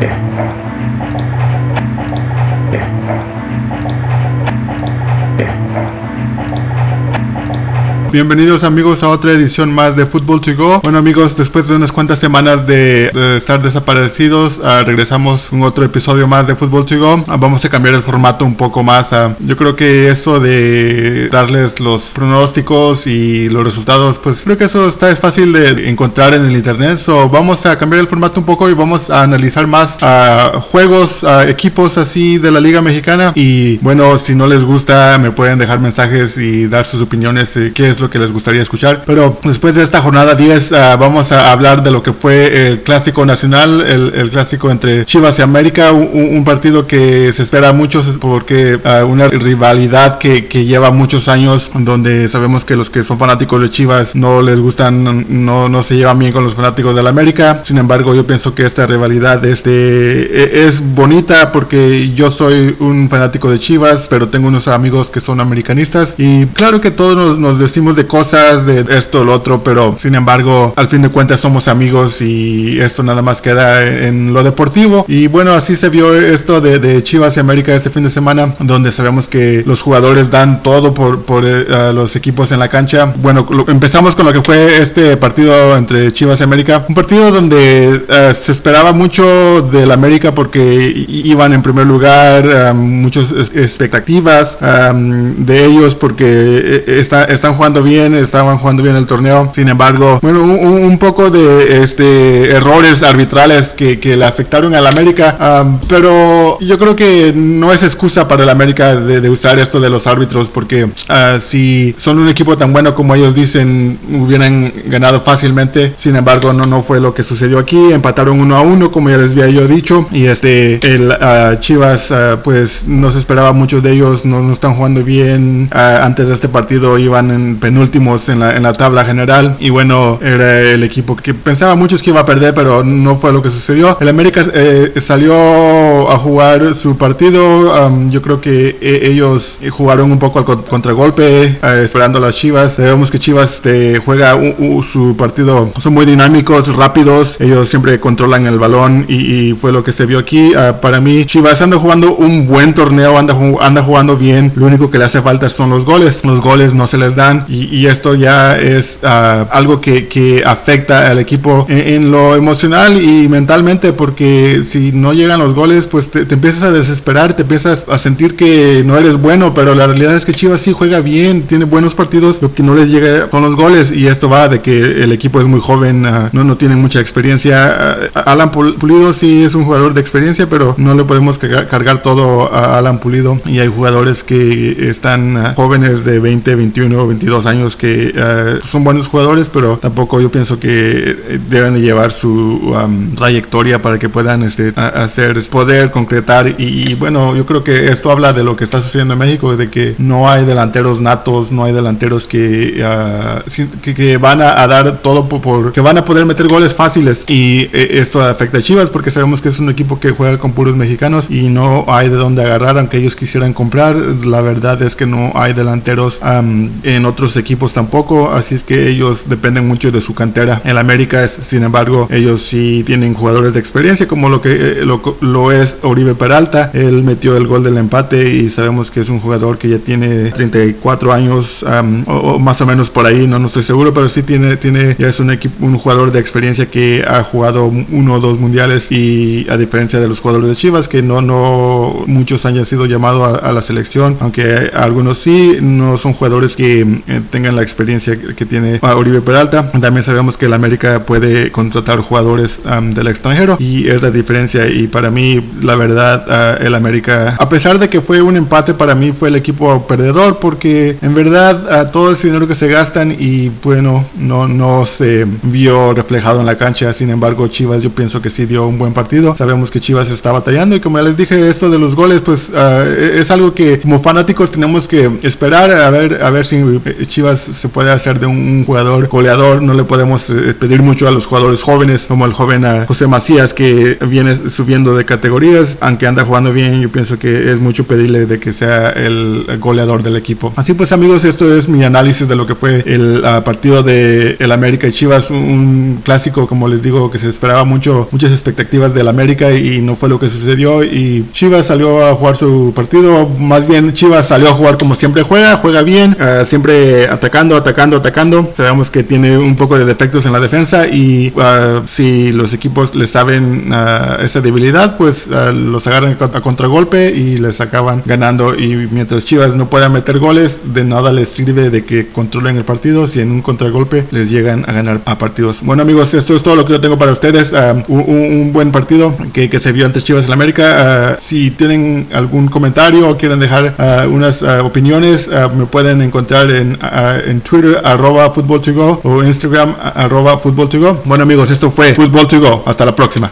Yeah. Bienvenidos amigos a otra edición más de Fútbol to Go. Bueno amigos, después de unas cuantas semanas de, estar desaparecidos, uh, regresamos un otro episodio más de Fútbol to Go. Uh, vamos a cambiar el formato un poco más. Uh, yo creo que eso de darles los pronósticos y los resultados, pues creo que eso está es fácil de encontrar en el internet. So vamos a cambiar el formato un poco y vamos a analizar más juegos, equipos así de la Liga Mexicana. Y bueno, si no les gusta, me pueden dejar mensajes y dar sus opiniones. Eh, qué es lo que les gustaría escuchar. Pero después de esta jornada 10 ah, vamos a hablar de lo que fue el clásico nacional, el, clásico entre Chivas y América, un, partido que se espera mucho porque uh, una rivalidad que, que, lleva muchos años, donde sabemos que los que son fanáticos de Chivas no les gustan, no, no se llevan bien con los fanáticos de la América. Sin embargo, yo pienso que esta rivalidad este, es bonita porque yo soy un fanático de Chivas, pero tengo unos amigos que son americanistas y claro que todos nos, nos decimos de cosas, de esto, lo otro, pero sin embargo, al fin de cuentas somos amigos y esto nada más queda en lo deportivo. Y bueno, así se vio esto de, Chivas y América este fin de semana, donde sabemos que los jugadores dan todo por, por eh, los equipos en la cancha. Bueno, empezamos con lo que fue este partido entre Chivas y América, un partido donde eh, se esperaba mucho del América porque iban en primer lugar, eh, muchas expectativas de ellos porque está, están jugando bien, estaban jugando bien el torneo. Sin embargo, bueno, un, poco de este errores arbitrales que, que le afectaron al América. pero yo creo que no es excusa para el América de, usar esto de los árbitros, porque ah, si son un equipo tan bueno como ellos dicen, hubieran ganado fácilmente. Sin embargo, no, no fue lo que sucedió aquí. Empataron uno a uno, como ya les había yo dicho. Y este, el ah, Chivas, ah, pues no se esperaba mucho de ellos, no, no están jugando bien. antes de este partido iban en penúltimos en la, en la tabla general. Y bueno, era el equipo que pensaba muchos que iba a perder, pero no fue lo que sucedió. El América eh, salió a jugar su partido. yo creo que eh, ellos jugaron un poco al contragolpe, eh, esperando a las Chivas. Vemos que Chivas este, juega su partido, son muy dinámicos, rápidos. Ellos siempre controlan el balón y, fue lo que se vio aquí. Ah, para mí, Chivas anda jugando un buen torneo, anda, anda jugando bien. Lo único que le hace falta son los goles. Los goles no se les dan y, esto ya es ah, algo que, afecta al equipo en, lo emocional y mentalmente porque si no llegan los goles pues te, empiezas a desesperar, te empiezas a sentir que no eres bueno, pero la realidad es que Chivas sí juega bien, tiene buenos partidos, lo que no les llega con los goles y esto va de que el equipo es muy joven, ah, no, no tiene mucha experiencia. Ah, Alan Pulido sí es un jugador de experiencia, pero no le podemos cargar, todo a Alan Pulido y hay jugadores que están jóvenes de 20, 21, 22 años que eh, son buenos jugadores, pero tampoco yo pienso que eh, deben de llevar su trayectoria para que puedan este, hacer, poder concretar. Y, bueno, yo creo que esto habla de lo que está sucediendo en México, de que no hay delanteros natos, no hay delanteros que, ah, que, van a, dar todo por, que van a poder meter goles fáciles. Y eh, esto afecta a Chivas porque sabemos que es un equipo que juega con puros mexicanos y no hay de dónde agarrar, aunque ellos quisieran comprar. La verdad es que no hay delanteros en otros equipos tampoco, así es que ellos dependen mucho de su cantera. En América, sin embargo, ellos sí tienen jugadores de experiencia, como lo que eh, lo, es Oribe Peralta. Él metió el gol del empate y sabemos que es un jugador que ya tiene 34 años, o, más o menos por ahí, no, no estoy seguro, pero sí tiene, tiene ya es un equipo, un jugador de experiencia que ha jugado uno o dos mundiales y a diferencia de los jugadores de Chivas, que no, no muchos han sido llamados a, la selección, aunque algunos sí, no son jugadores que eh, tengan la experiencia que tiene Oribe Peralta. También sabemos que el América puede contratar jugadores del extranjero y es la diferencia. Y para mí, la verdad, uh, el América, a pesar de que fue un empate, para mí fue el equipo perdedor porque en verdad uh, todo ese dinero que se gastan y bueno, no, no se vio reflejado en la cancha. Sin embargo, Chivas yo pienso que sí dio un buen partido. Sabemos que Chivas está batallando y como ya les dije, esto de los goles, pues uh, es algo que como fanáticos tenemos que esperar a ver, a ver si Chivas se puede hacer de un jugador goleador. No le podemos eh, pedir mucho a los jugadores jóvenes, como el joven ah, José Macías, que viene subiendo de categorías. Aunque anda jugando bien, yo pienso que es mucho pedirle de que sea el goleador del equipo. Así pues, amigos, esto es mi análisis de lo que fue el ah, partido de el América y Chivas. Un clásico, como les digo, que se esperaba mucho, muchas expectativas del América y no fue lo que sucedió. Y Chivas salió a jugar su partido. Más bien, Chivas salió a jugar como siempre juega, juega bien, ah, siempre atacando, atacando, atacando. Sabemos que tiene un poco de defectos en la defensa y uh, si los equipos le saben uh, esa debilidad, pues uh, los agarran a contragolpe y les acaban ganando. Y mientras Chivas no pueda meter goles, de nada les sirve de que controlen el partido si en un contragolpe les llegan a ganar a partidos. Bueno amigos, esto es todo lo que yo tengo para ustedes. Un, un, buen partido que, que, se vio ante Chivas en América. si tienen algún comentario o quieren dejar unas opiniones, me pueden encontrar en, en Twitter arroba football to go o Instagram arroba football to go. Bueno amigos, esto fue Football to go. Hasta la próxima.